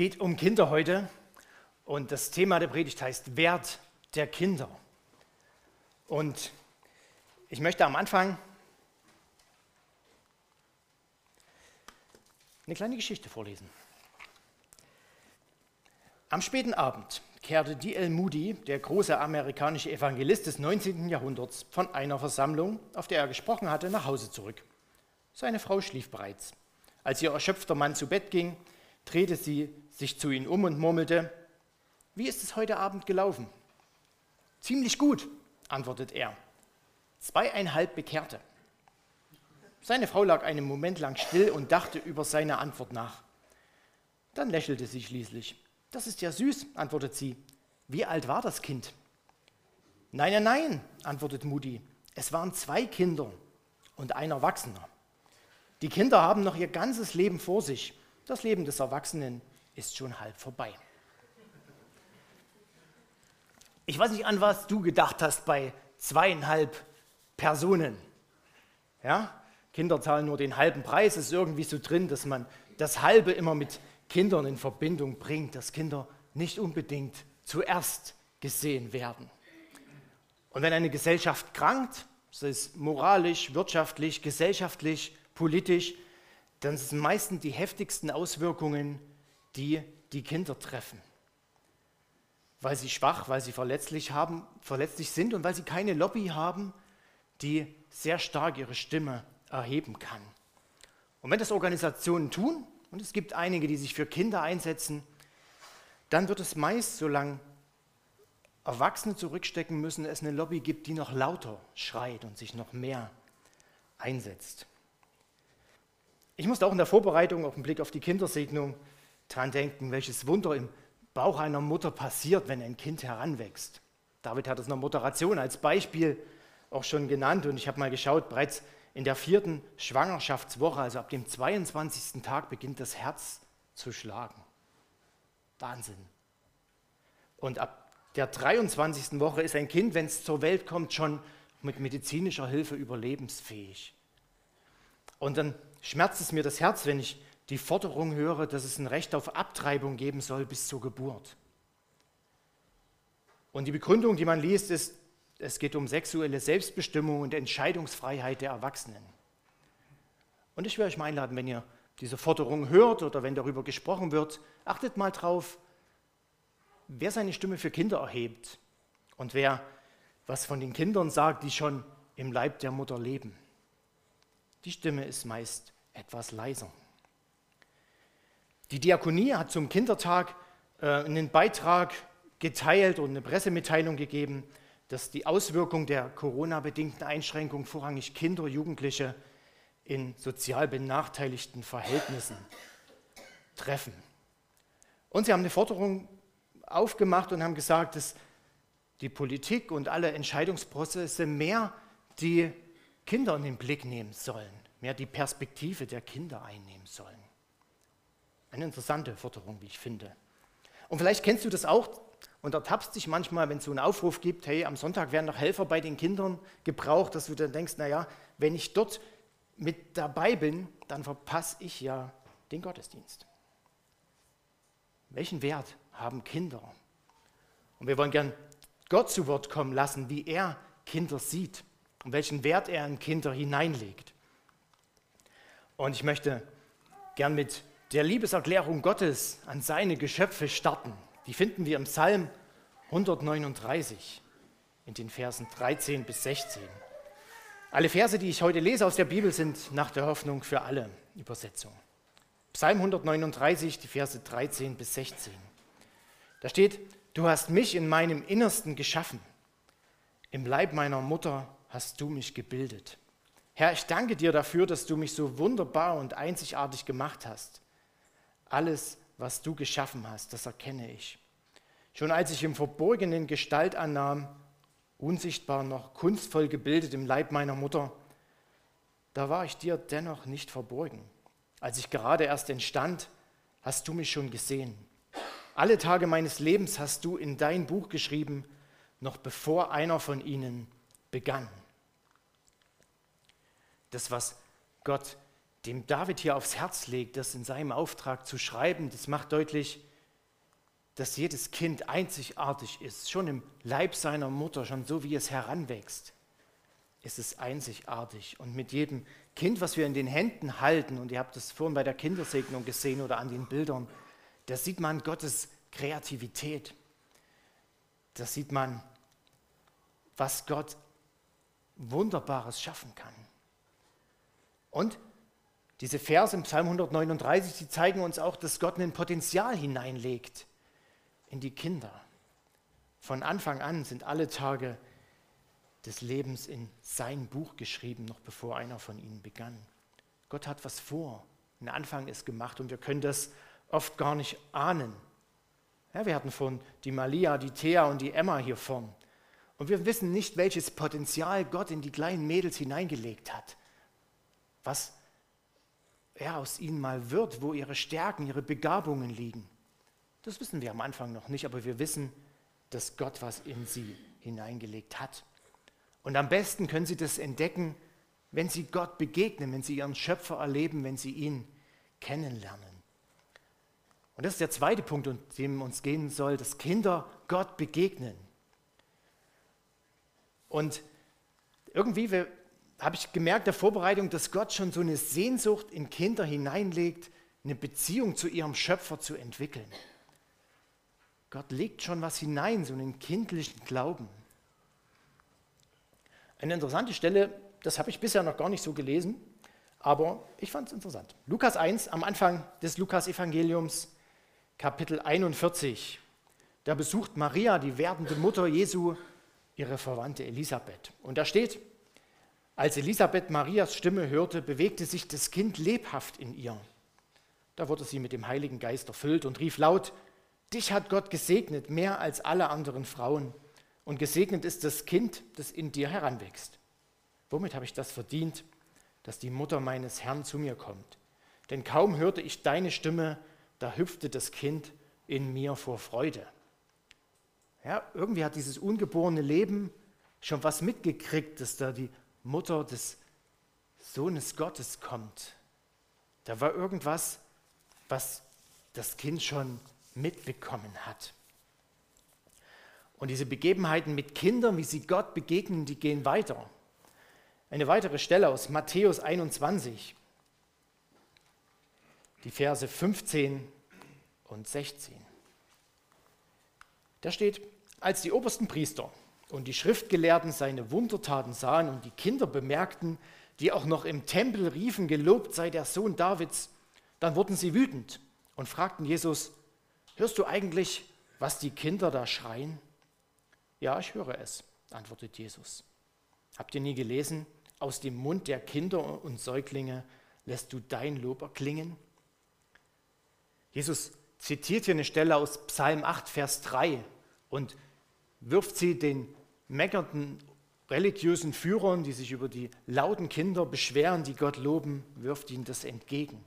geht um Kinder heute und das Thema der Predigt heißt Wert der Kinder. Und ich möchte am Anfang eine kleine Geschichte vorlesen. Am späten Abend kehrte D.L. Moody, der große amerikanische Evangelist des 19. Jahrhunderts, von einer Versammlung, auf der er gesprochen hatte, nach Hause zurück. Seine Frau schlief bereits. Als ihr erschöpfter Mann zu Bett ging, drehte sie sich zu ihm um und murmelte, wie ist es heute Abend gelaufen? Ziemlich gut, antwortet er. Zweieinhalb Bekehrte. Seine Frau lag einen Moment lang still und dachte über seine Antwort nach. Dann lächelte sie schließlich. Das ist ja süß, antwortet sie. Wie alt war das Kind? Nein, nein, nein, antwortet Moody. Es waren zwei Kinder und ein Erwachsener. Die Kinder haben noch ihr ganzes Leben vor sich. Das Leben des Erwachsenen ist schon halb vorbei. Ich weiß nicht, an was du gedacht hast bei zweieinhalb Personen. Ja? Kinder zahlen nur den halben Preis, ist irgendwie so drin, dass man das Halbe immer mit Kindern in Verbindung bringt, dass Kinder nicht unbedingt zuerst gesehen werden. Und wenn eine Gesellschaft krankt, sei es moralisch, wirtschaftlich, gesellschaftlich, politisch, dann sind meistens die heftigsten Auswirkungen, die die Kinder treffen. Weil sie schwach, weil sie verletzlich, haben, verletzlich sind und weil sie keine Lobby haben, die sehr stark ihre Stimme erheben kann. Und wenn das Organisationen tun, und es gibt einige, die sich für Kinder einsetzen, dann wird es meist, solange Erwachsene zurückstecken müssen, es eine Lobby gibt, die noch lauter schreit und sich noch mehr einsetzt. Ich musste auch in der Vorbereitung auf den Blick auf die Kindersegnung dran denken, welches Wunder im Bauch einer Mutter passiert, wenn ein Kind heranwächst. David hat es in der Moderation als Beispiel auch schon genannt und ich habe mal geschaut, bereits in der vierten Schwangerschaftswoche, also ab dem 22. Tag, beginnt das Herz zu schlagen. Wahnsinn. Und ab der 23. Woche ist ein Kind, wenn es zur Welt kommt, schon mit medizinischer Hilfe überlebensfähig. Und dann schmerzt es mir das Herz, wenn ich die Forderung höre, dass es ein Recht auf Abtreibung geben soll bis zur Geburt. Und die Begründung, die man liest, ist, es geht um sexuelle Selbstbestimmung und Entscheidungsfreiheit der Erwachsenen. Und ich will euch mal einladen, wenn ihr diese Forderung hört oder wenn darüber gesprochen wird, achtet mal drauf, wer seine Stimme für Kinder erhebt und wer was von den Kindern sagt, die schon im Leib der Mutter leben. Die Stimme ist meist etwas leiser. Die Diakonie hat zum Kindertag äh, einen Beitrag geteilt und eine Pressemitteilung gegeben, dass die Auswirkungen der Corona-bedingten Einschränkungen vorrangig Kinder, Jugendliche in sozial benachteiligten Verhältnissen treffen. Und sie haben eine Forderung aufgemacht und haben gesagt, dass die Politik und alle Entscheidungsprozesse mehr die Kinder in den Blick nehmen sollen, mehr die Perspektive der Kinder einnehmen sollen. Eine interessante Forderung, wie ich finde. Und vielleicht kennst du das auch und ertappst dich manchmal, wenn es so einen Aufruf gibt, hey, am Sonntag werden noch Helfer bei den Kindern gebraucht, dass du dann denkst, naja, wenn ich dort mit dabei bin, dann verpasse ich ja den Gottesdienst. Welchen Wert haben Kinder? Und wir wollen gern Gott zu Wort kommen lassen, wie er Kinder sieht und welchen Wert er in Kinder hineinlegt. Und ich möchte gern mit der Liebeserklärung Gottes an seine Geschöpfe starten. Die finden wir im Psalm 139 in den Versen 13 bis 16. Alle Verse, die ich heute lese aus der Bibel, sind nach der Hoffnung für alle Übersetzung. Psalm 139, die Verse 13 bis 16. Da steht, du hast mich in meinem Innersten geschaffen. Im Leib meiner Mutter hast du mich gebildet. Herr, ich danke dir dafür, dass du mich so wunderbar und einzigartig gemacht hast. Alles, was du geschaffen hast, das erkenne ich. Schon als ich im Verborgenen Gestalt annahm, unsichtbar noch kunstvoll gebildet im Leib meiner Mutter, da war ich dir dennoch nicht verborgen. Als ich gerade erst entstand, hast du mich schon gesehen. Alle Tage meines Lebens hast du in dein Buch geschrieben, noch bevor einer von ihnen begann. Das, was Gott dem David hier aufs Herz legt, das in seinem Auftrag zu schreiben, das macht deutlich, dass jedes Kind einzigartig ist, schon im Leib seiner Mutter, schon so wie es heranwächst, ist es einzigartig. Und mit jedem Kind, was wir in den Händen halten, und ihr habt es vorhin bei der Kindersegnung gesehen oder an den Bildern, da sieht man Gottes Kreativität. Da sieht man, was Gott Wunderbares schaffen kann. Und diese Verse im Psalm 139, die zeigen uns auch, dass Gott ein Potenzial hineinlegt in die Kinder. Von Anfang an sind alle Tage des Lebens in sein Buch geschrieben, noch bevor einer von ihnen begann. Gott hat was vor. Ein Anfang ist gemacht und wir können das oft gar nicht ahnen. Ja, wir hatten von die Malia, die Thea und die Emma hier vorn. Und wir wissen nicht, welches Potenzial Gott in die kleinen Mädels hineingelegt hat. Was er aus ihnen mal wird, wo ihre Stärken, ihre Begabungen liegen. Das wissen wir am Anfang noch nicht, aber wir wissen, dass Gott was in sie hineingelegt hat. Und am besten können sie das entdecken, wenn sie Gott begegnen, wenn sie ihren Schöpfer erleben, wenn sie ihn kennenlernen. Und das ist der zweite Punkt, um dem uns gehen soll, dass Kinder Gott begegnen. Und irgendwie habe ich gemerkt der Vorbereitung, dass Gott schon so eine Sehnsucht in Kinder hineinlegt, eine Beziehung zu ihrem Schöpfer zu entwickeln. Gott legt schon was hinein, so einen kindlichen Glauben. Eine interessante Stelle, das habe ich bisher noch gar nicht so gelesen, aber ich fand es interessant. Lukas 1 am Anfang des Lukas-Evangeliums, Kapitel 41. Da besucht Maria, die werdende Mutter Jesu, ihre Verwandte Elisabeth. Und da steht, als Elisabeth Marias Stimme hörte, bewegte sich das Kind lebhaft in ihr. Da wurde sie mit dem Heiligen Geist erfüllt und rief laut, Dich hat Gott gesegnet mehr als alle anderen Frauen und gesegnet ist das Kind, das in dir heranwächst. Womit habe ich das verdient, dass die Mutter meines Herrn zu mir kommt? Denn kaum hörte ich deine Stimme, da hüpfte das Kind in mir vor Freude. Ja, irgendwie hat dieses ungeborene Leben schon was mitgekriegt, dass da die Mutter des Sohnes Gottes kommt. Da war irgendwas, was das Kind schon mitbekommen hat. Und diese Begebenheiten mit Kindern, wie sie Gott begegnen, die gehen weiter. Eine weitere Stelle aus Matthäus 21, die Verse 15 und 16. Da steht, als die obersten Priester und die Schriftgelehrten seine Wundertaten sahen und die Kinder bemerkten, die auch noch im Tempel riefen, gelobt sei der Sohn Davids, dann wurden sie wütend und fragten Jesus, hörst du eigentlich, was die Kinder da schreien? Ja, ich höre es, antwortet Jesus. Habt ihr nie gelesen, aus dem Mund der Kinder und Säuglinge lässt du dein Lob erklingen? Jesus zitiert hier eine Stelle aus Psalm 8, Vers 3 und wirft sie den meckernden religiösen Führern, die sich über die lauten Kinder beschweren, die Gott loben, wirft ihnen das entgegen.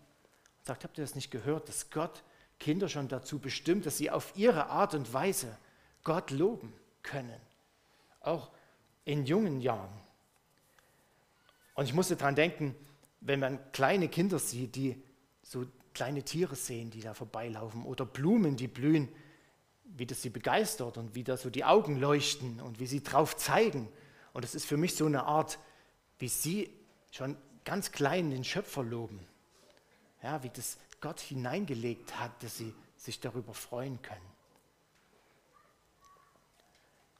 Sagt, habt ihr das nicht gehört, dass Gott Kinder schon dazu bestimmt, dass sie auf ihre Art und Weise Gott loben können? Auch in jungen Jahren. Und ich musste daran denken, wenn man kleine Kinder sieht, die so kleine Tiere sehen, die da vorbeilaufen oder Blumen, die blühen, wie das sie begeistert und wie da so die Augen leuchten und wie sie drauf zeigen. Und es ist für mich so eine Art, wie sie schon ganz klein den Schöpfer loben. Ja, wie das Gott hineingelegt hat, dass sie sich darüber freuen können.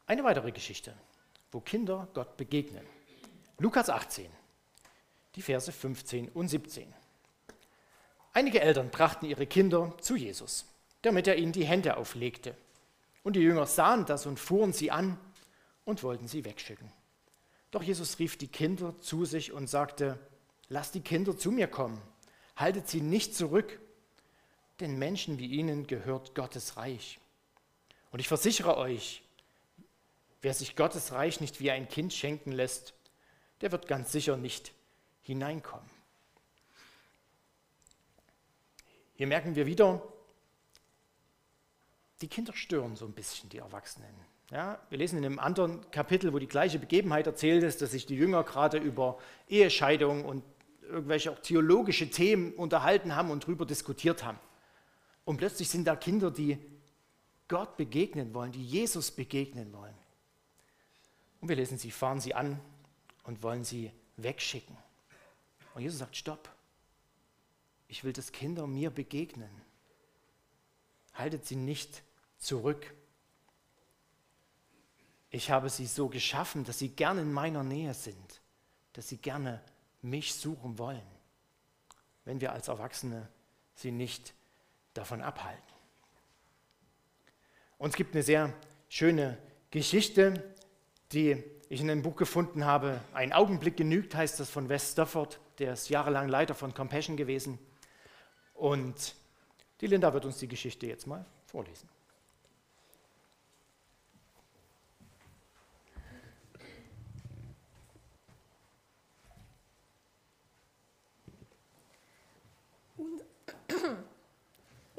Eine weitere Geschichte, wo Kinder Gott begegnen. Lukas 18, die Verse 15 und 17. Einige Eltern brachten ihre Kinder zu Jesus, damit er ihnen die Hände auflegte. Und die Jünger sahen das und fuhren sie an und wollten sie wegschicken. Doch Jesus rief die Kinder zu sich und sagte, lasst die Kinder zu mir kommen, haltet sie nicht zurück, denn Menschen wie ihnen gehört Gottes Reich. Und ich versichere euch, wer sich Gottes Reich nicht wie ein Kind schenken lässt, der wird ganz sicher nicht hineinkommen. Hier merken wir wieder, die Kinder stören so ein bisschen die Erwachsenen. Ja, wir lesen in einem anderen Kapitel, wo die gleiche Begebenheit erzählt ist, dass sich die Jünger gerade über Ehescheidung und irgendwelche auch theologische Themen unterhalten haben und darüber diskutiert haben. Und plötzlich sind da Kinder, die Gott begegnen wollen, die Jesus begegnen wollen. Und wir lesen, sie fahren sie an und wollen sie wegschicken. Und Jesus sagt, stopp. Ich will, dass Kinder mir begegnen. Haltet sie nicht zurück. Ich habe sie so geschaffen, dass sie gerne in meiner Nähe sind, dass sie gerne mich suchen wollen, wenn wir als Erwachsene sie nicht davon abhalten. Und es gibt eine sehr schöne Geschichte, die ich in einem Buch gefunden habe. Ein Augenblick genügt, heißt das von Wes Stafford, der ist jahrelang Leiter von Compassion gewesen. Und die Linda wird uns die Geschichte jetzt mal vorlesen.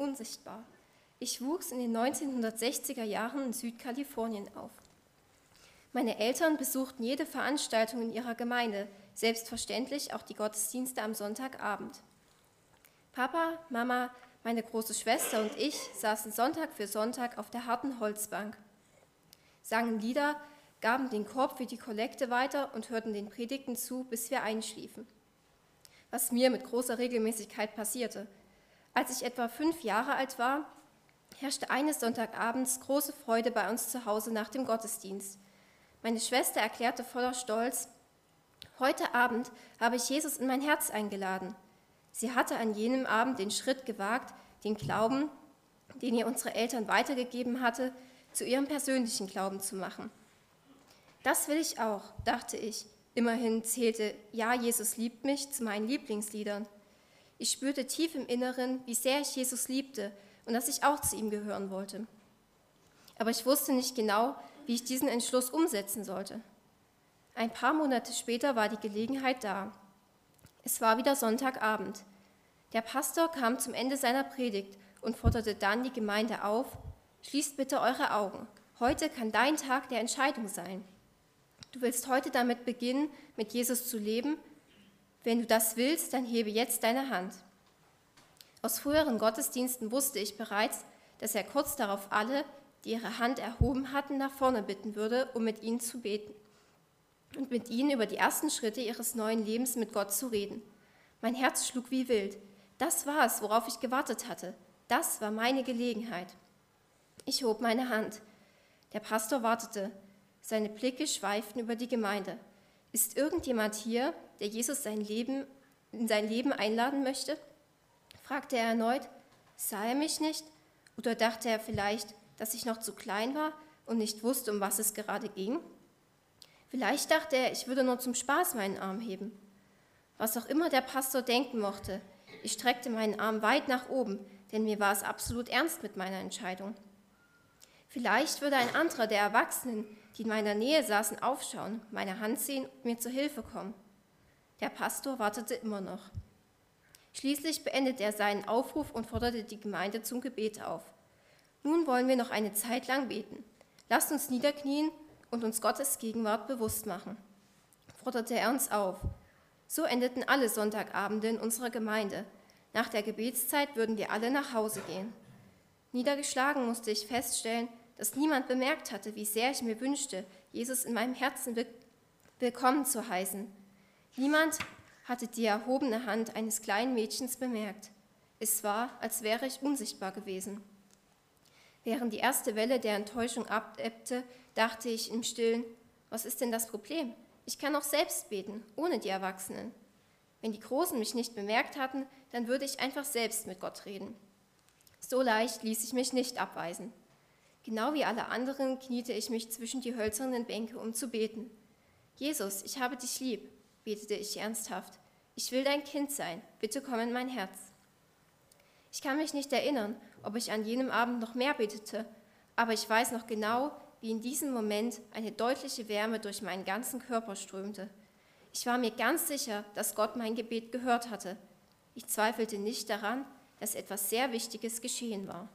Unsichtbar. Ich wuchs in den 1960er Jahren in Südkalifornien auf. Meine Eltern besuchten jede Veranstaltung in ihrer Gemeinde, selbstverständlich auch die Gottesdienste am Sonntagabend. Papa, Mama, meine große Schwester und ich saßen Sonntag für Sonntag auf der harten Holzbank, sangen Lieder, gaben den Korb für die Kollekte weiter und hörten den Predigten zu, bis wir einschliefen. Was mir mit großer Regelmäßigkeit passierte. Als ich etwa fünf Jahre alt war, herrschte eines Sonntagabends große Freude bei uns zu Hause nach dem Gottesdienst. Meine Schwester erklärte voller Stolz, heute Abend habe ich Jesus in mein Herz eingeladen. Sie hatte an jenem Abend den Schritt gewagt, den Glauben, den ihr unsere Eltern weitergegeben hatte, zu ihrem persönlichen Glauben zu machen. Das will ich auch, dachte ich. Immerhin zählte Ja, Jesus liebt mich zu meinen Lieblingsliedern. Ich spürte tief im Inneren, wie sehr ich Jesus liebte und dass ich auch zu ihm gehören wollte. Aber ich wusste nicht genau, wie ich diesen Entschluss umsetzen sollte. Ein paar Monate später war die Gelegenheit da. Es war wieder Sonntagabend. Der Pastor kam zum Ende seiner Predigt und forderte dann die Gemeinde auf, schließt bitte eure Augen. Heute kann dein Tag der Entscheidung sein. Du willst heute damit beginnen, mit Jesus zu leben. Wenn du das willst, dann hebe jetzt deine Hand. Aus früheren Gottesdiensten wusste ich bereits, dass er kurz darauf alle, die ihre Hand erhoben hatten, nach vorne bitten würde, um mit ihnen zu beten und mit ihnen über die ersten Schritte ihres neuen Lebens mit Gott zu reden. Mein Herz schlug wie wild. Das war es, worauf ich gewartet hatte. Das war meine Gelegenheit. Ich hob meine Hand. Der Pastor wartete. Seine Blicke schweiften über die Gemeinde. Ist irgendjemand hier, der Jesus sein Leben, in sein Leben einladen möchte? fragte er erneut. Sah er mich nicht? Oder dachte er vielleicht, dass ich noch zu klein war und nicht wusste, um was es gerade ging? Vielleicht dachte er, ich würde nur zum Spaß meinen Arm heben. Was auch immer der Pastor denken mochte, ich streckte meinen Arm weit nach oben, denn mir war es absolut ernst mit meiner Entscheidung. Vielleicht würde ein anderer der Erwachsenen, die in meiner Nähe saßen, aufschauen, meine Hand sehen und mir zu Hilfe kommen. Der Pastor wartete immer noch. Schließlich beendete er seinen Aufruf und forderte die Gemeinde zum Gebet auf. Nun wollen wir noch eine Zeit lang beten. Lasst uns niederknien und uns Gottes Gegenwart bewusst machen, forderte er uns auf. So endeten alle Sonntagabende in unserer Gemeinde. Nach der Gebetszeit würden wir alle nach Hause gehen. Niedergeschlagen musste ich feststellen, dass niemand bemerkt hatte, wie sehr ich mir wünschte, Jesus in meinem Herzen willkommen zu heißen. Niemand hatte die erhobene Hand eines kleinen Mädchens bemerkt. Es war, als wäre ich unsichtbar gewesen. Während die erste Welle der Enttäuschung abebbte, dachte ich im Stillen, was ist denn das Problem? Ich kann auch selbst beten, ohne die Erwachsenen. Wenn die Großen mich nicht bemerkt hatten, dann würde ich einfach selbst mit Gott reden. So leicht ließ ich mich nicht abweisen. Genau wie alle anderen kniete ich mich zwischen die hölzernen Bänke, um zu beten. Jesus, ich habe dich lieb, betete ich ernsthaft. Ich will dein Kind sein, bitte komm in mein Herz. Ich kann mich nicht erinnern, ob ich an jenem Abend noch mehr betete, aber ich weiß noch genau, wie in diesem Moment eine deutliche Wärme durch meinen ganzen Körper strömte. Ich war mir ganz sicher, dass Gott mein Gebet gehört hatte. Ich zweifelte nicht daran, dass etwas sehr Wichtiges geschehen war.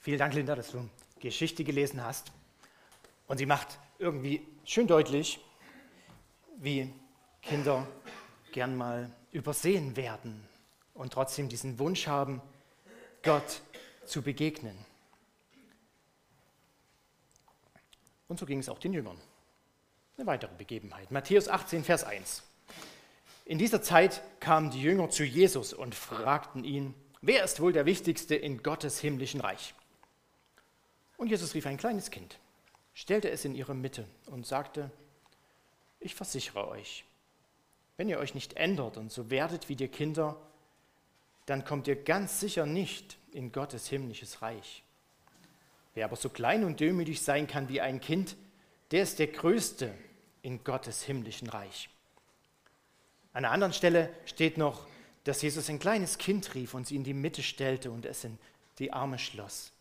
Vielen Dank, Linda, dass du Geschichte gelesen hast. Und sie macht irgendwie schön deutlich, wie Kinder gern mal übersehen werden und trotzdem diesen Wunsch haben, Gott zu begegnen. Und so ging es auch den Jüngern. Eine weitere Begebenheit. Matthäus 18, Vers 1. In dieser Zeit kamen die Jünger zu Jesus und fragten ihn, wer ist wohl der Wichtigste in Gottes himmlischen Reich? Und Jesus rief ein kleines Kind, stellte es in ihre Mitte und sagte, ich versichere euch, wenn ihr euch nicht ändert und so werdet wie die Kinder, dann kommt ihr ganz sicher nicht in Gottes himmlisches Reich. Wer aber so klein und demütig sein kann wie ein Kind, der ist der Größte in Gottes himmlischen Reich. An einer anderen Stelle steht noch, dass Jesus ein kleines Kind rief und sie in die Mitte stellte und es in die Arme schloss.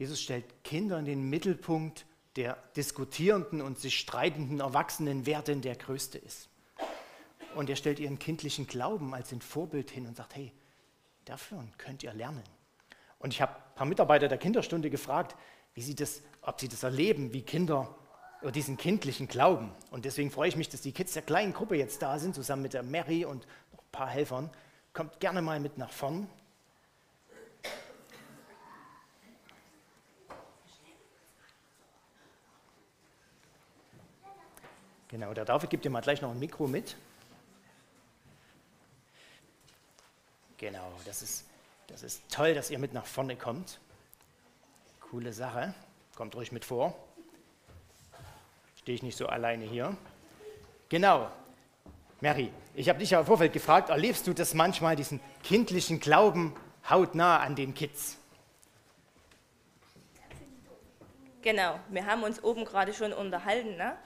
Jesus stellt Kinder in den Mittelpunkt der diskutierenden und sich streitenden Erwachsenen, wer denn der Größte ist. Und er stellt ihren kindlichen Glauben als ein Vorbild hin und sagt, hey, davon könnt ihr lernen. Und ich habe ein paar Mitarbeiter der Kinderstunde gefragt, wie sie das, ob sie das erleben, wie Kinder über diesen kindlichen Glauben. Und deswegen freue ich mich, dass die Kids der kleinen Gruppe jetzt da sind, zusammen mit der Mary und ein paar Helfern. Kommt gerne mal mit nach vorn. Genau, der David gibt dir mal gleich noch ein Mikro mit. Genau, das ist, das ist toll, dass ihr mit nach vorne kommt. Coole Sache. Kommt ruhig mit vor. Stehe ich nicht so alleine hier. Genau. Mary, ich habe dich ja im Vorfeld gefragt, erlebst du das manchmal, diesen kindlichen Glauben hautnah an den Kids? Genau, wir haben uns oben gerade schon unterhalten, ne?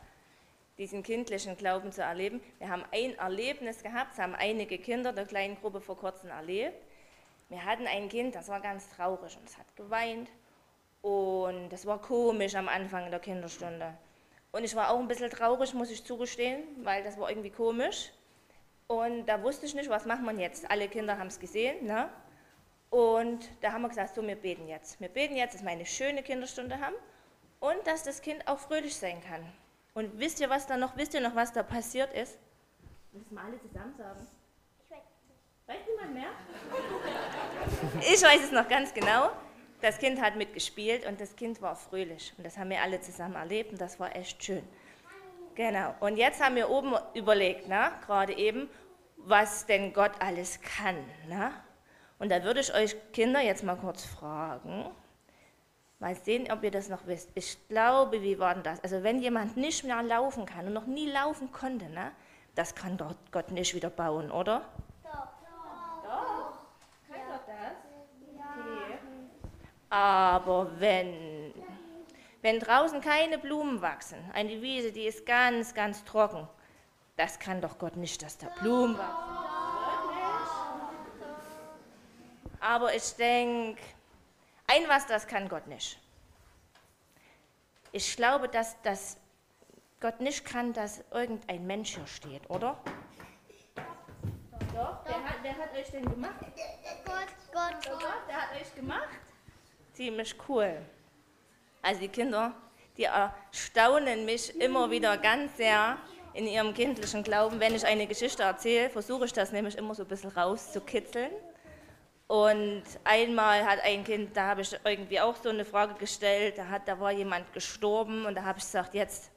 Diesen kindlichen Glauben zu erleben. Wir haben ein Erlebnis gehabt, das haben einige Kinder der kleinen Gruppe vor kurzem erlebt. Wir hatten ein Kind, das war ganz traurig und es hat geweint und das war komisch am Anfang der Kinderstunde. Und ich war auch ein bisschen traurig, muss ich zugestehen, weil das war irgendwie komisch. Und da wusste ich nicht, was macht man jetzt. Alle Kinder haben es gesehen. Ne? Und da haben wir gesagt, so, wir beten jetzt. Wir beten jetzt, dass wir eine schöne Kinderstunde haben und dass das Kind auch fröhlich sein kann. Und wisst ihr, was da noch, wisst ihr noch, was da passiert ist? Müssen wir alle zusammen sagen. Ich weiß nicht. Weiß niemand mehr? ich weiß es noch ganz genau. Das Kind hat mitgespielt und das Kind war fröhlich. Und das haben wir alle zusammen erlebt und das war echt schön. Genau. Und jetzt haben wir oben überlegt, ne, gerade eben, was denn Gott alles kann. Ne? Und da würde ich euch Kinder jetzt mal kurz fragen, Mal sehen, ob ihr das noch wisst. Ich glaube, wie war denn das? Also wenn jemand nicht mehr laufen kann und noch nie laufen konnte, ne, das kann doch Gott nicht wieder bauen, oder? Doch. Doch. Kann ja. Gott das? Okay. Aber wenn, wenn draußen keine Blumen wachsen, eine Wiese, die ist ganz, ganz trocken, das kann doch Gott nicht, dass da Blumen wachsen. Aber ich denke, ein was, das kann Gott nicht. Ich glaube, dass das Gott nicht kann, dass irgendein Mensch hier steht, oder? Doch, wer hat, wer hat euch denn gemacht? Gott, Gott, Gott. Der hat euch gemacht? Ziemlich cool. Also die Kinder, die erstaunen mich immer wieder ganz sehr in ihrem kindlichen Glauben. Wenn ich eine Geschichte erzähle, versuche ich das nämlich immer so ein bisschen rauszukitzeln. Und einmal hat ein Kind, da habe ich irgendwie auch so eine Frage gestellt, da, hat, da war jemand gestorben und da habe ich gesagt, jetzt,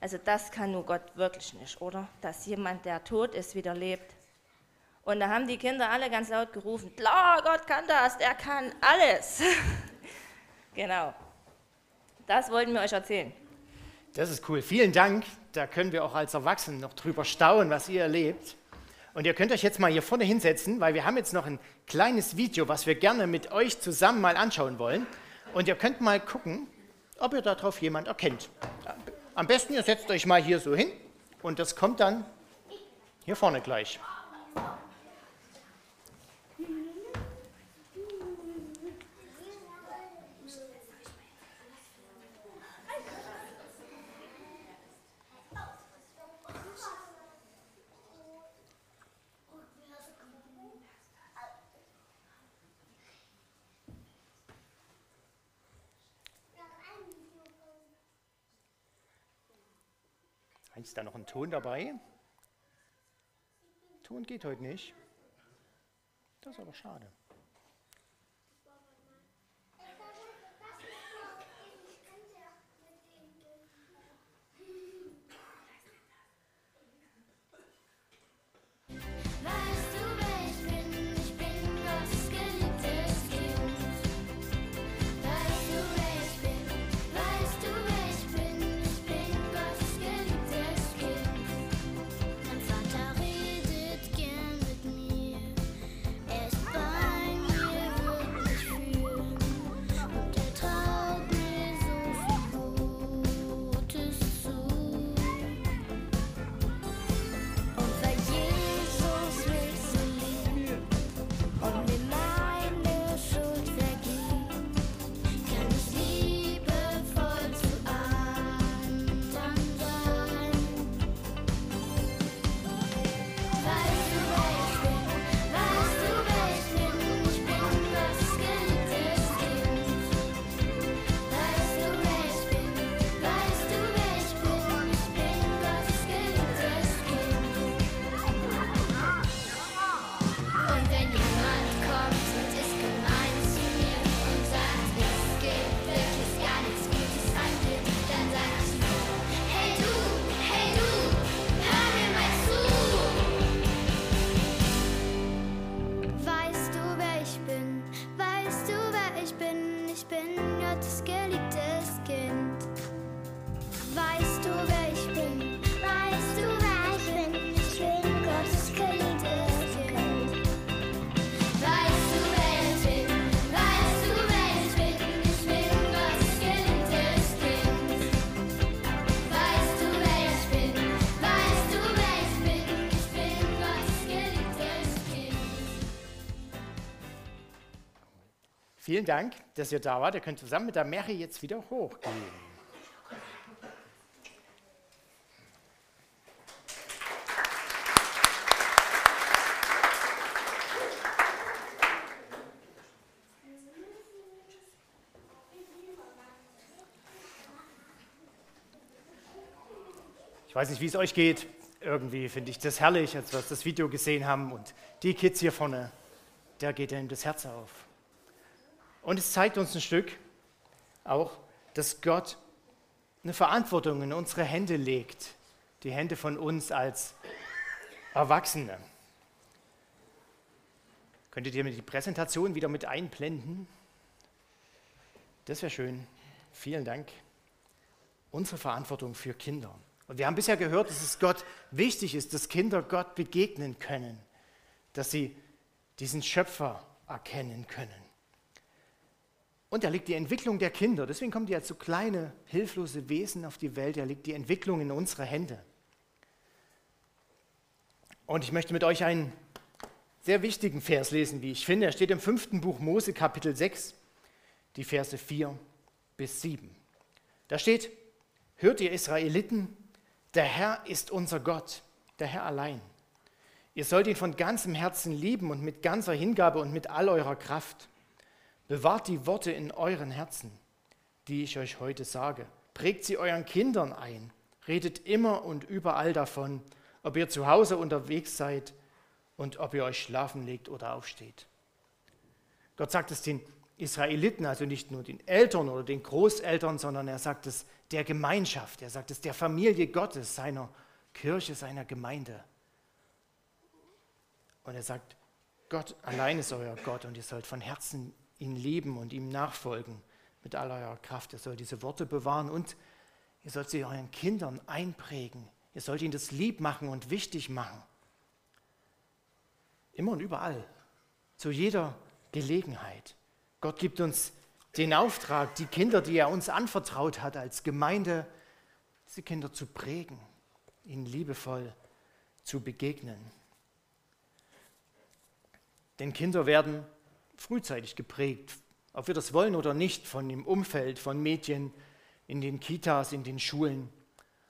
also das kann nur Gott wirklich nicht, oder? Dass jemand, der tot ist, wieder lebt. Und da haben die Kinder alle ganz laut gerufen, klar, Gott kann das, der kann alles. genau. Das wollten wir euch erzählen. Das ist cool. Vielen Dank. Da können wir auch als Erwachsene noch drüber staunen, was ihr erlebt. Und ihr könnt euch jetzt mal hier vorne hinsetzen, weil wir haben jetzt noch ein kleines Video, was wir gerne mit euch zusammen mal anschauen wollen. Und ihr könnt mal gucken, ob ihr darauf jemand erkennt. Am besten ihr setzt euch mal hier so hin und das kommt dann hier vorne gleich. Ist da noch ein Ton dabei? Ton geht heute nicht. Das ist aber schade. Vielen Dank, dass ihr da wart. Ihr könnt zusammen mit der Mary jetzt wieder hochgehen. Ich weiß nicht, wie es euch geht. Irgendwie finde ich das herrlich, als wir das Video gesehen haben. Und die Kids hier vorne, der geht einem das Herz auf. Und es zeigt uns ein Stück auch, dass Gott eine Verantwortung in unsere Hände legt, die Hände von uns als Erwachsene. Könntet ihr mir die Präsentation wieder mit einblenden? Das wäre schön. Vielen Dank. Unsere Verantwortung für Kinder. Und wir haben bisher gehört, dass es Gott wichtig ist, dass Kinder Gott begegnen können, dass sie diesen Schöpfer erkennen können. Und da liegt die Entwicklung der Kinder. Deswegen kommen die als so kleine, hilflose Wesen auf die Welt. Da liegt die Entwicklung in unsere Hände. Und ich möchte mit euch einen sehr wichtigen Vers lesen, wie ich finde. Er steht im fünften Buch Mose, Kapitel 6, die Verse 4 bis 7. Da steht, hört ihr Israeliten, der Herr ist unser Gott, der Herr allein. Ihr sollt ihn von ganzem Herzen lieben und mit ganzer Hingabe und mit all eurer Kraft. Bewahrt die Worte in euren Herzen, die ich euch heute sage. Prägt sie euren Kindern ein. Redet immer und überall davon, ob ihr zu Hause unterwegs seid und ob ihr euch schlafen legt oder aufsteht. Gott sagt es den Israeliten, also nicht nur den Eltern oder den Großeltern, sondern er sagt es der Gemeinschaft, er sagt es der Familie Gottes, seiner Kirche, seiner Gemeinde. Und er sagt, Gott allein ist euer Gott und ihr sollt von Herzen ihn lieben und ihm nachfolgen mit aller eurer Kraft. Ihr sollt diese Worte bewahren und ihr sollt sie euren Kindern einprägen. Ihr sollt ihnen das lieb machen und wichtig machen. Immer und überall, zu jeder Gelegenheit. Gott gibt uns den Auftrag, die Kinder, die er uns anvertraut hat als Gemeinde, diese Kinder zu prägen, ihnen liebevoll zu begegnen. Denn Kinder werden frühzeitig geprägt, ob wir das wollen oder nicht, von dem Umfeld, von Mädchen in den Kitas, in den Schulen.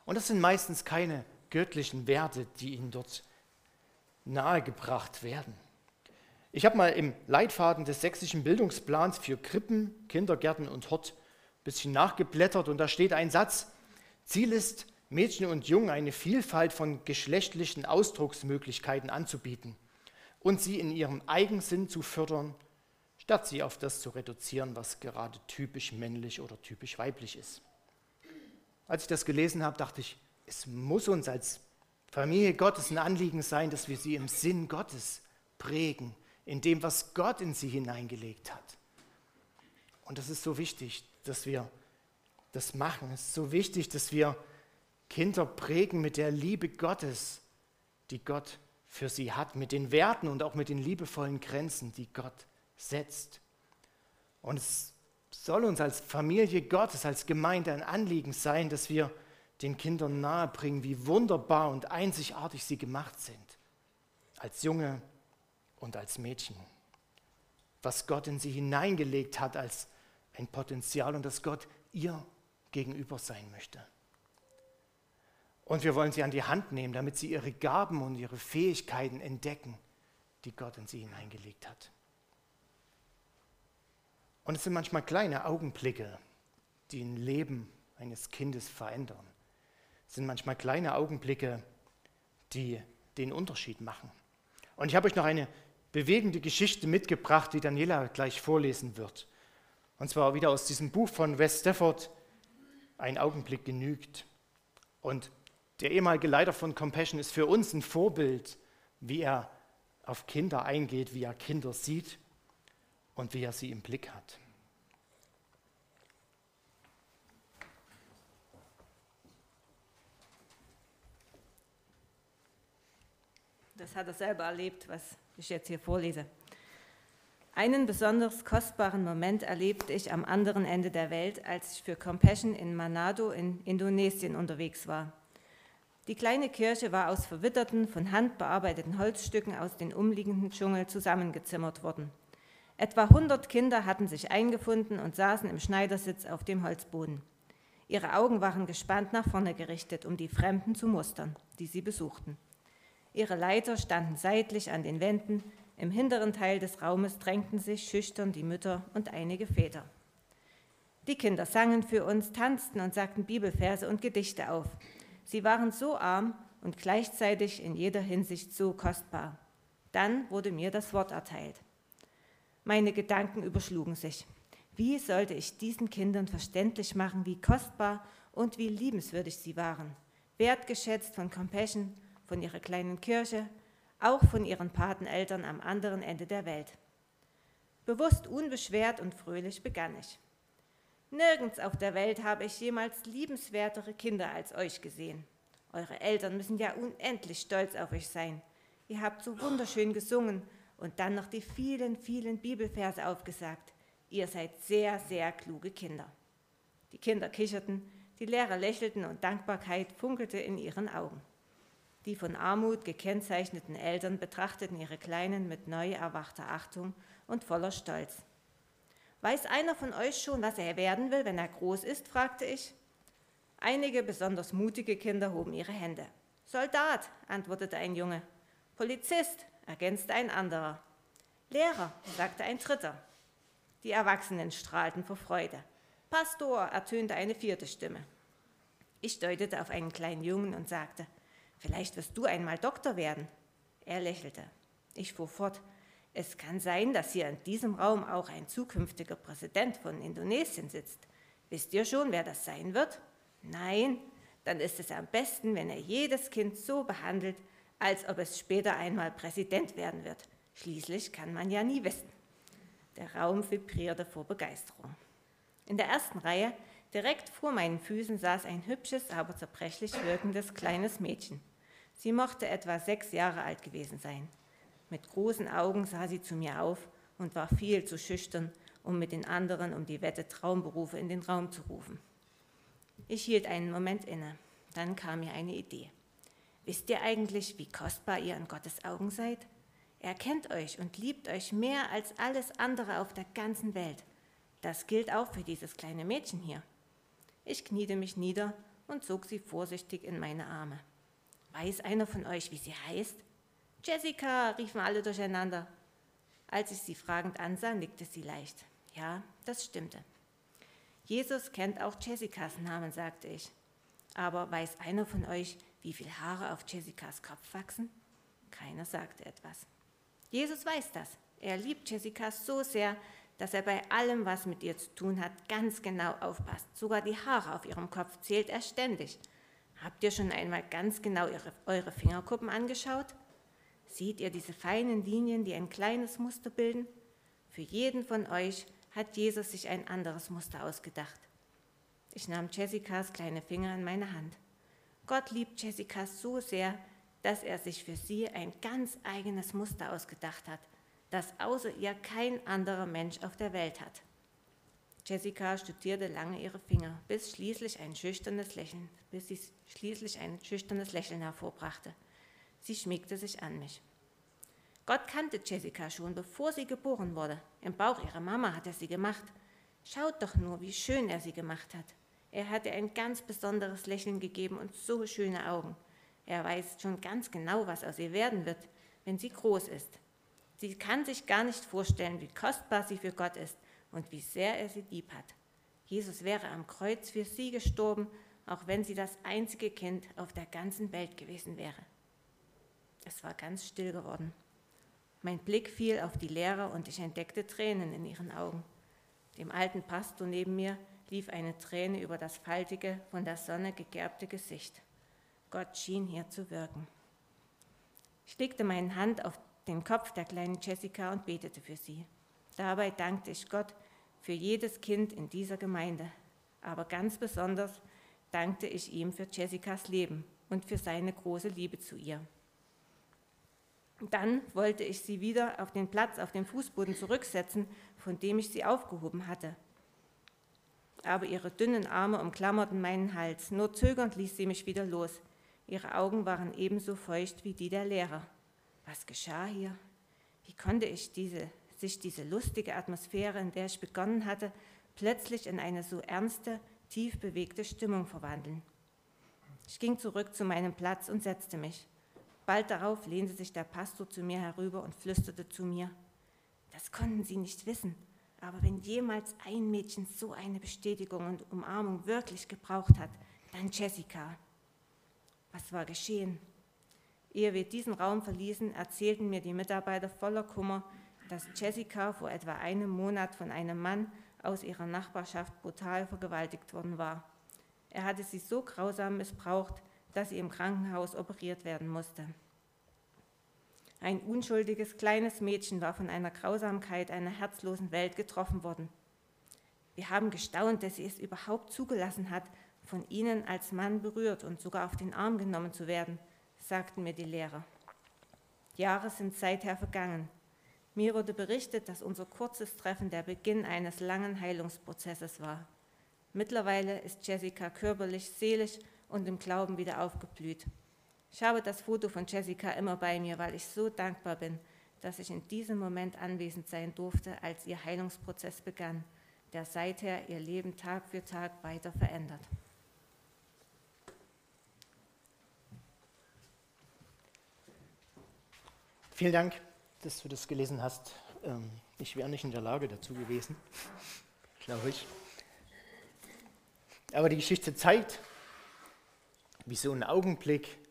Und das sind meistens keine göttlichen Werte, die ihnen dort nahegebracht werden. Ich habe mal im Leitfaden des sächsischen Bildungsplans für Krippen, Kindergärten und Hort ein bisschen nachgeblättert und da steht ein Satz, Ziel ist, Mädchen und Jungen eine Vielfalt von geschlechtlichen Ausdrucksmöglichkeiten anzubieten und sie in ihrem Eigensinn zu fördern statt sie auf das zu reduzieren, was gerade typisch männlich oder typisch weiblich ist. Als ich das gelesen habe, dachte ich, es muss uns als Familie Gottes ein Anliegen sein, dass wir sie im Sinn Gottes prägen, in dem, was Gott in sie hineingelegt hat. Und das ist so wichtig, dass wir das machen. Es ist so wichtig, dass wir Kinder prägen mit der Liebe Gottes, die Gott für sie hat, mit den Werten und auch mit den liebevollen Grenzen, die Gott hat setzt. Und es soll uns als Familie Gottes, als Gemeinde ein Anliegen sein, dass wir den Kindern nahebringen, wie wunderbar und einzigartig sie gemacht sind, als Junge und als Mädchen. Was Gott in sie hineingelegt hat als ein Potenzial und dass Gott ihr gegenüber sein möchte. Und wir wollen sie an die Hand nehmen, damit sie ihre Gaben und ihre Fähigkeiten entdecken, die Gott in sie hineingelegt hat. Und es sind manchmal kleine Augenblicke, die ein Leben eines Kindes verändern. Es sind manchmal kleine Augenblicke, die den Unterschied machen. Und ich habe euch noch eine bewegende Geschichte mitgebracht, die Daniela gleich vorlesen wird. Und zwar wieder aus diesem Buch von Wes Stafford, Ein Augenblick genügt. Und der ehemalige Leiter von Compassion ist für uns ein Vorbild, wie er auf Kinder eingeht, wie er Kinder sieht und wie er sie im Blick hat. Das hat er selber erlebt, was ich jetzt hier vorlese. Einen besonders kostbaren Moment erlebte ich am anderen Ende der Welt, als ich für Compassion in Manado in Indonesien unterwegs war. Die kleine Kirche war aus verwitterten, von Hand bearbeiteten Holzstücken aus den umliegenden Dschungel zusammengezimmert worden. Etwa 100 Kinder hatten sich eingefunden und saßen im Schneidersitz auf dem Holzboden. Ihre Augen waren gespannt nach vorne gerichtet, um die Fremden zu mustern, die sie besuchten. Ihre Leiter standen seitlich an den Wänden, im hinteren Teil des Raumes drängten sich schüchtern die Mütter und einige Väter. Die Kinder sangen für uns, tanzten und sagten Bibelverse und Gedichte auf. Sie waren so arm und gleichzeitig in jeder Hinsicht so kostbar. Dann wurde mir das Wort erteilt. Meine Gedanken überschlugen sich. Wie sollte ich diesen Kindern verständlich machen, wie kostbar und wie liebenswürdig sie waren, wertgeschätzt von Compassion, von ihrer kleinen Kirche, auch von ihren Pateneltern am anderen Ende der Welt. Bewusst unbeschwert und fröhlich begann ich. Nirgends auf der Welt habe ich jemals liebenswertere Kinder als euch gesehen. Eure Eltern müssen ja unendlich stolz auf euch sein. Ihr habt so wunderschön gesungen und dann noch die vielen, vielen Bibelverse aufgesagt. Ihr seid sehr, sehr kluge Kinder. Die Kinder kicherten, die Lehrer lächelten und Dankbarkeit funkelte in ihren Augen. Die von Armut gekennzeichneten Eltern betrachteten ihre Kleinen mit neu erwachter Achtung und voller Stolz. Weiß einer von euch schon, was er werden will, wenn er groß ist? fragte ich. Einige besonders mutige Kinder hoben ihre Hände. Soldat, antwortete ein Junge. Polizist, ergänzte ein anderer. Lehrer, sagte ein dritter. Die Erwachsenen strahlten vor Freude. Pastor, ertönte eine vierte Stimme. Ich deutete auf einen kleinen Jungen und sagte, vielleicht wirst du einmal Doktor werden. Er lächelte. Ich fuhr fort, es kann sein, dass hier in diesem Raum auch ein zukünftiger Präsident von Indonesien sitzt. Wisst ihr schon, wer das sein wird? Nein, dann ist es am besten, wenn er jedes Kind so behandelt, als ob es später einmal Präsident werden wird. Schließlich kann man ja nie wissen. Der Raum vibrierte vor Begeisterung. In der ersten Reihe, direkt vor meinen Füßen, saß ein hübsches, aber zerbrechlich wirkendes kleines Mädchen. Sie mochte etwa sechs Jahre alt gewesen sein. Mit großen Augen sah sie zu mir auf und war viel zu schüchtern, um mit den anderen um die Wette Traumberufe in den Raum zu rufen. Ich hielt einen Moment inne. Dann kam mir eine Idee. Wisst ihr eigentlich, wie kostbar ihr in Gottes Augen seid? Er kennt euch und liebt euch mehr als alles andere auf der ganzen Welt. Das gilt auch für dieses kleine Mädchen hier. Ich kniete mich nieder und zog sie vorsichtig in meine Arme. Weiß einer von euch, wie sie heißt? Jessica, riefen alle durcheinander. Als ich sie fragend ansah, nickte sie leicht. Ja, das stimmte. Jesus kennt auch Jessicas Namen, sagte ich. Aber weiß einer von euch, wie viele Haare auf Jessicas Kopf wachsen? Keiner sagte etwas. Jesus weiß das. Er liebt Jessica so sehr, dass er bei allem, was mit ihr zu tun hat, ganz genau aufpasst. Sogar die Haare auf ihrem Kopf zählt er ständig. Habt ihr schon einmal ganz genau ihre, eure Fingerkuppen angeschaut? Seht ihr diese feinen Linien, die ein kleines Muster bilden? Für jeden von euch hat Jesus sich ein anderes Muster ausgedacht. Ich nahm Jessicas kleine Finger in meine Hand. Gott liebt Jessica so sehr, dass er sich für sie ein ganz eigenes Muster ausgedacht hat, das außer ihr kein anderer Mensch auf der Welt hat. Jessica studierte lange ihre Finger, bis schließlich ein schüchternes Lächeln, bis sie schließlich ein schüchternes Lächeln hervorbrachte. Sie schmiegte sich an mich. Gott kannte Jessica schon, bevor sie geboren wurde. Im Bauch ihrer Mama hat er sie gemacht. Schaut doch nur, wie schön er sie gemacht hat. Er hat ihr ein ganz besonderes Lächeln gegeben und so schöne Augen. Er weiß schon ganz genau, was aus ihr werden wird, wenn sie groß ist. Sie kann sich gar nicht vorstellen, wie kostbar sie für Gott ist und wie sehr er sie lieb hat. Jesus wäre am Kreuz für sie gestorben, auch wenn sie das einzige Kind auf der ganzen Welt gewesen wäre. Es war ganz still geworden. Mein Blick fiel auf die Lehrer und ich entdeckte Tränen in ihren Augen. Dem alten Pastor neben mir lief eine Träne über das faltige, von der Sonne gegerbte Gesicht. Gott schien hier zu wirken. Ich legte meine Hand auf den Kopf der kleinen Jessica und betete für sie. Dabei dankte ich Gott für jedes Kind in dieser Gemeinde, aber ganz besonders dankte ich ihm für Jessicas Leben und für seine große Liebe zu ihr. Dann wollte ich sie wieder auf den Platz auf dem Fußboden zurücksetzen, von dem ich sie aufgehoben hatte. Aber ihre dünnen Arme umklammerten meinen Hals. Nur zögernd ließ sie mich wieder los. Ihre Augen waren ebenso feucht wie die der Lehrer. Was geschah hier? Wie konnte ich diese sich diese lustige Atmosphäre, in der ich begonnen hatte, plötzlich in eine so ernste, tief bewegte Stimmung verwandeln. Ich ging zurück zu meinem Platz und setzte mich. Bald darauf lehnte sich der Pastor zu mir herüber und flüsterte zu mir, das konnten Sie nicht wissen, aber wenn jemals ein Mädchen so eine Bestätigung und Umarmung wirklich gebraucht hat, dann Jessica. Was war geschehen? Ehe wir diesen Raum verließen, erzählten mir die Mitarbeiter voller Kummer, dass Jessica vor etwa einem Monat von einem Mann aus ihrer Nachbarschaft brutal vergewaltigt worden war. Er hatte sie so grausam missbraucht, dass sie im Krankenhaus operiert werden musste. Ein unschuldiges kleines Mädchen war von einer Grausamkeit einer herzlosen Welt getroffen worden. Wir haben gestaunt, dass sie es überhaupt zugelassen hat, von ihnen als Mann berührt und sogar auf den Arm genommen zu werden, sagten mir die Lehrer. Jahre sind seither vergangen. Mir wurde berichtet, dass unser kurzes Treffen der Beginn eines langen Heilungsprozesses war. Mittlerweile ist Jessica körperlich, seelisch und im Glauben wieder aufgeblüht. Ich habe das Foto von Jessica immer bei mir, weil ich so dankbar bin, dass ich in diesem Moment anwesend sein durfte, als ihr Heilungsprozess begann, der seither ihr Leben Tag für Tag weiter verändert. Vielen Dank, dass du das gelesen hast. Ähm, ich wäre nicht in der Lage dazu gewesen, glaube ich. Aber die Geschichte zeigt, wie so ein Augenblick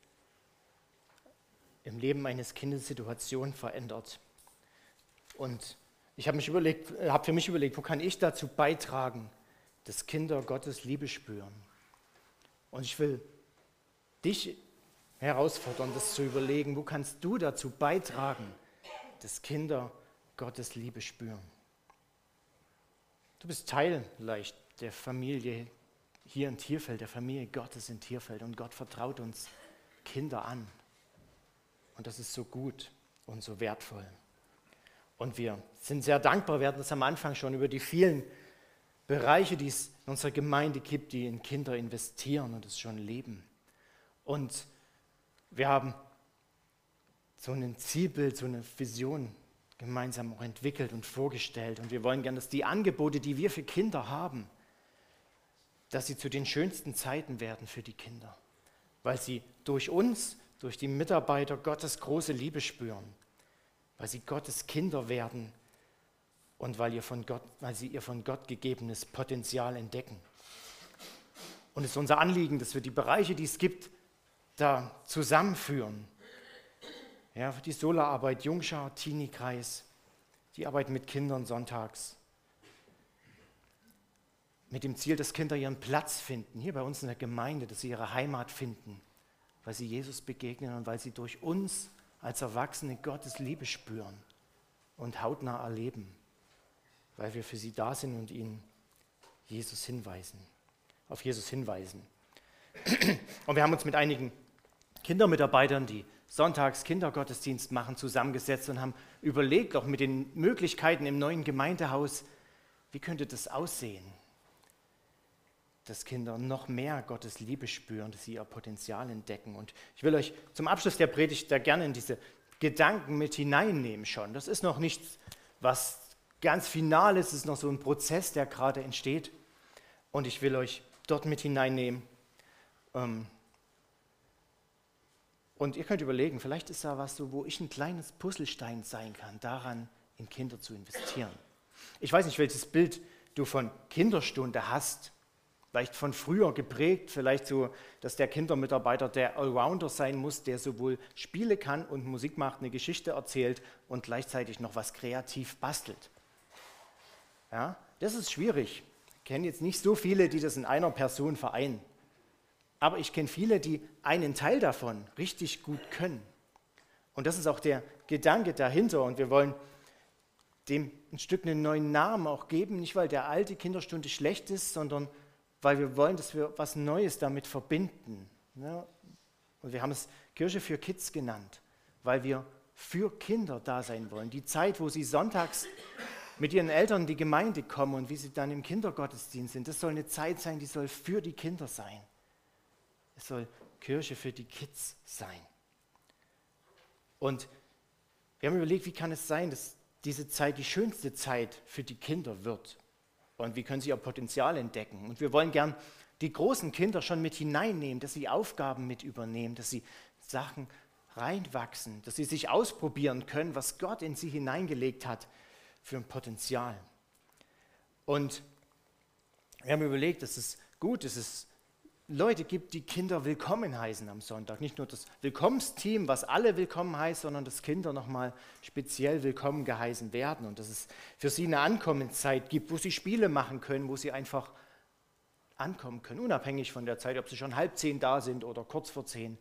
im Leben eines Kindes Situationen verändert. Und ich habe hab für mich überlegt, wo kann ich dazu beitragen, dass Kinder Gottes Liebe spüren. Und ich will dich herausfordern, das zu überlegen, wo kannst du dazu beitragen, dass Kinder Gottes Liebe spüren. Du bist Teil leicht der Familie hier in Tierfeld, der Familie Gottes in Tierfeld und Gott vertraut uns Kinder an. Und das ist so gut und so wertvoll. Und wir sind sehr dankbar, wir hatten das am Anfang schon über die vielen Bereiche, die es in unserer Gemeinde gibt, die in Kinder investieren und es schon leben. Und wir haben so ein Zielbild, so eine Vision gemeinsam auch entwickelt und vorgestellt. Und wir wollen gerne, dass die Angebote, die wir für Kinder haben, dass sie zu den schönsten Zeiten werden für die Kinder, weil sie durch uns durch die Mitarbeiter Gottes große Liebe spüren, weil sie Gottes Kinder werden und weil, ihr von Gott, weil sie ihr von Gott gegebenes Potenzial entdecken. Und es ist unser Anliegen, dass wir die Bereiche, die es gibt, da zusammenführen. Ja, die Solararbeit, Jungschar, Teenie-Kreis, die Arbeit mit Kindern sonntags. Mit dem Ziel, dass Kinder ihren Platz finden, hier bei uns in der Gemeinde, dass sie ihre Heimat finden weil sie Jesus begegnen und weil sie durch uns als Erwachsene Gottes Liebe spüren und hautnah erleben, weil wir für sie da sind und ihnen Jesus hinweisen, auf Jesus hinweisen. Und wir haben uns mit einigen Kindermitarbeitern, die sonntags Kindergottesdienst machen, zusammengesetzt und haben überlegt, auch mit den Möglichkeiten im neuen Gemeindehaus, wie könnte das aussehen? Dass Kinder noch mehr Gottes Liebe spüren, dass sie ihr Potenzial entdecken. Und ich will euch zum Abschluss der Predigt da gerne in diese Gedanken mit hineinnehmen schon. Das ist noch nichts, was ganz final ist, es ist noch so ein Prozess, der gerade entsteht. Und ich will euch dort mit hineinnehmen. Ähm, und ihr könnt überlegen, vielleicht ist da was so, wo ich ein kleines Puzzlestein sein kann, daran in Kinder zu investieren. Ich weiß nicht, welches Bild du von Kinderstunde hast vielleicht von früher geprägt, vielleicht so, dass der Kindermitarbeiter der Allrounder sein muss, der sowohl Spiele kann und Musik macht, eine Geschichte erzählt und gleichzeitig noch was kreativ bastelt. Ja, das ist schwierig. Ich kenne jetzt nicht so viele, die das in einer Person vereinen. Aber ich kenne viele, die einen Teil davon richtig gut können. Und das ist auch der Gedanke dahinter. Und wir wollen dem ein Stück einen neuen Namen auch geben, nicht weil der alte Kinderstunde schlecht ist, sondern weil wir wollen, dass wir was Neues damit verbinden. Ne? Und wir haben es Kirche für Kids genannt, weil wir für Kinder da sein wollen. Die Zeit, wo sie sonntags mit ihren Eltern in die Gemeinde kommen und wie sie dann im Kindergottesdienst sind, das soll eine Zeit sein, die soll für die Kinder sein. Es soll Kirche für die Kids sein. Und wir haben überlegt, wie kann es sein, dass diese Zeit die schönste Zeit für die Kinder wird. Und wie können sie ihr Potenzial entdecken? Und wir wollen gern die großen Kinder schon mit hineinnehmen, dass sie Aufgaben mit übernehmen, dass sie Sachen reinwachsen, dass sie sich ausprobieren können, was Gott in sie hineingelegt hat für ein Potenzial. Und wir haben überlegt, es gut ist, dass es Leute gibt, die Kinder willkommen heißen am Sonntag. Nicht nur das Willkommensteam, was alle willkommen heißt, sondern dass Kinder nochmal speziell willkommen geheißen werden und dass es für sie eine Ankommenszeit gibt, wo sie Spiele machen können, wo sie einfach ankommen können, unabhängig von der Zeit, ob sie schon halb zehn da sind oder kurz vor zehn,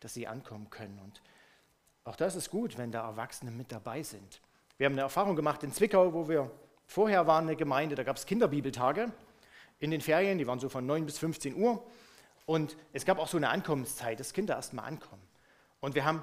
dass sie ankommen können. Und auch das ist gut, wenn da Erwachsene mit dabei sind. Wir haben eine Erfahrung gemacht in Zwickau, wo wir vorher waren, eine Gemeinde, da gab es Kinderbibeltage in den Ferien, die waren so von 9 bis 15 Uhr. Und es gab auch so eine Ankommenszeit, dass Kinder erstmal ankommen. Und wir haben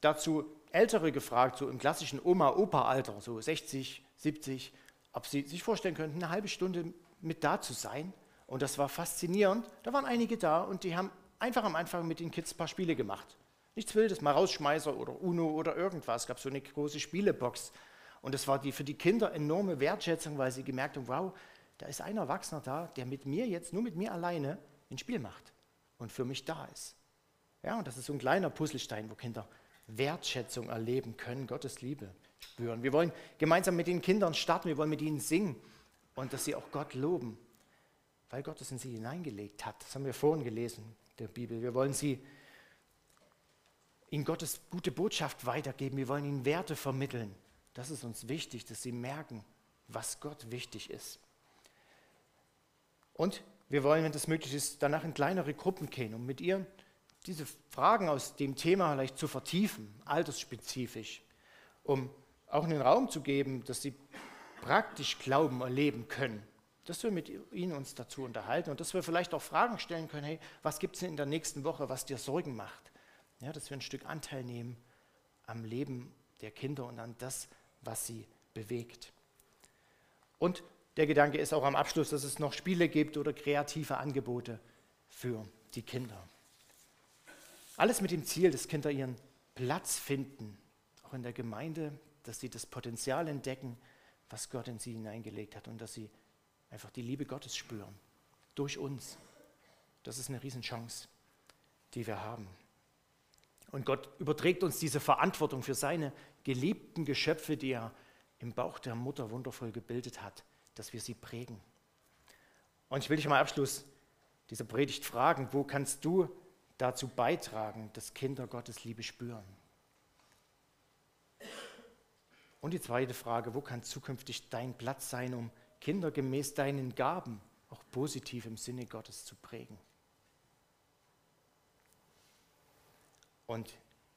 dazu Ältere gefragt, so im klassischen Oma-Opa-Alter, so 60, 70, ob sie sich vorstellen könnten, eine halbe Stunde mit da zu sein. Und das war faszinierend. Da waren einige da und die haben einfach am Anfang mit den Kids ein paar Spiele gemacht. Nichts Wildes, mal Rausschmeißer oder Uno oder irgendwas. Es gab so eine große Spielebox. Und das war die, für die Kinder enorme Wertschätzung, weil sie gemerkt haben, wow, da ist ein Erwachsener da, der mit mir jetzt, nur mit mir alleine, ein Spiel macht und für mich da ist. Ja, und das ist so ein kleiner Puzzlestein, wo Kinder Wertschätzung erleben können, Gottes Liebe spüren. Wir wollen gemeinsam mit den Kindern starten, wir wollen mit ihnen singen und dass sie auch Gott loben, weil Gott es in sie hineingelegt hat. Das haben wir vorhin gelesen, der Bibel. Wir wollen sie ihnen Gottes gute Botschaft weitergeben, wir wollen ihnen Werte vermitteln. Das ist uns wichtig, dass sie merken, was Gott wichtig ist. Und wir wollen, wenn das möglich ist, danach in kleinere Gruppen gehen, um mit ihr diese Fragen aus dem Thema vielleicht zu vertiefen, altersspezifisch, um auch einen Raum zu geben, dass sie praktisch Glauben erleben können. Dass wir mit ihnen uns dazu unterhalten und dass wir vielleicht auch Fragen stellen können, hey, was gibt es denn in der nächsten Woche, was dir Sorgen macht? Ja, dass wir ein Stück Anteil nehmen am Leben der Kinder und an das, was sie bewegt. Und der Gedanke ist auch am Abschluss, dass es noch Spiele gibt oder kreative Angebote für die Kinder. Alles mit dem Ziel, dass Kinder ihren Platz finden, auch in der Gemeinde, dass sie das Potenzial entdecken, was Gott in sie hineingelegt hat und dass sie einfach die Liebe Gottes spüren. Durch uns. Das ist eine Riesenchance, die wir haben. Und Gott überträgt uns diese Verantwortung für seine geliebten Geschöpfe, die er im Bauch der Mutter wundervoll gebildet hat dass wir sie prägen. Und ich will dich mal am Abschluss dieser Predigt fragen, wo kannst du dazu beitragen, dass Kinder Gottes Liebe spüren? Und die zweite Frage, wo kann zukünftig dein Platz sein, um Kinder gemäß deinen Gaben auch positiv im Sinne Gottes zu prägen? Und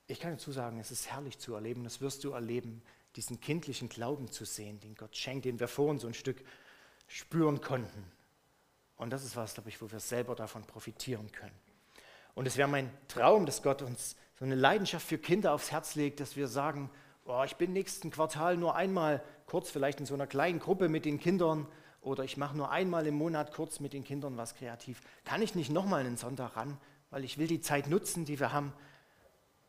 ich kann dazu sagen, es ist herrlich zu erleben, das wirst du erleben, diesen kindlichen Glauben zu sehen, den Gott schenkt, den wir vorhin so ein Stück spüren konnten. Und das ist was, glaube ich, wo wir selber davon profitieren können. Und es wäre mein Traum, dass Gott uns so eine Leidenschaft für Kinder aufs Herz legt, dass wir sagen, oh, ich bin nächsten Quartal nur einmal kurz vielleicht in so einer kleinen Gruppe mit den Kindern oder ich mache nur einmal im Monat kurz mit den Kindern was kreativ. Kann ich nicht nochmal einen Sonntag ran, weil ich will die Zeit nutzen, die wir haben,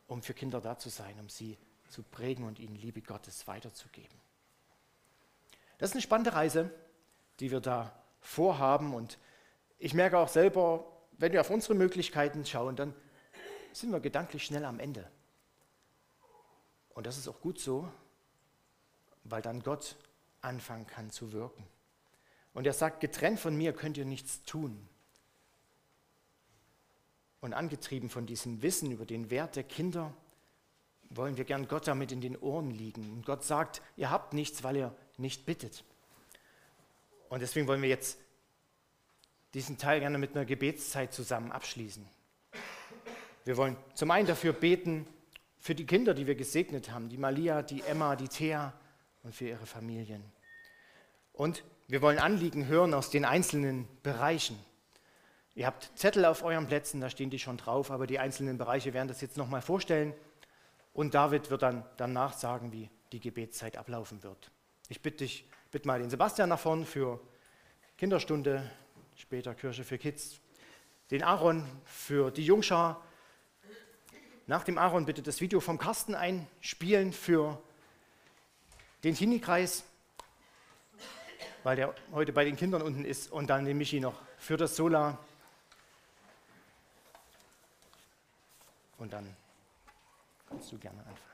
um für Kinder da zu sein, um sie zu prägen und ihnen Liebe Gottes weiterzugeben. Das ist eine spannende Reise, die wir da vorhaben. Und ich merke auch selber, wenn wir auf unsere Möglichkeiten schauen, dann sind wir gedanklich schnell am Ende. Und das ist auch gut so, weil dann Gott anfangen kann zu wirken. Und er sagt, getrennt von mir könnt ihr nichts tun. Und angetrieben von diesem Wissen über den Wert der Kinder, wollen wir gern Gott damit in den Ohren liegen. Und Gott sagt, ihr habt nichts, weil ihr nicht bittet. Und deswegen wollen wir jetzt diesen Teil gerne mit einer Gebetszeit zusammen abschließen. Wir wollen zum einen dafür beten, für die Kinder, die wir gesegnet haben, die Malia, die Emma, die Thea und für ihre Familien. Und wir wollen Anliegen hören aus den einzelnen Bereichen. Ihr habt Zettel auf euren Plätzen, da stehen die schon drauf, aber die einzelnen Bereiche werden das jetzt nochmal vorstellen. Und David wird dann danach sagen, wie die Gebetszeit ablaufen wird. Ich bitte dich, bitte mal den Sebastian nach vorn für Kinderstunde, später Kirche für Kids, den Aaron für die Jungschar. Nach dem Aaron bitte das Video vom Carsten einspielen für den Teenie-Kreis, weil der heute bei den Kindern unten ist, und dann den Michi noch für das Sola. Und dann kannst du gerne anfangen.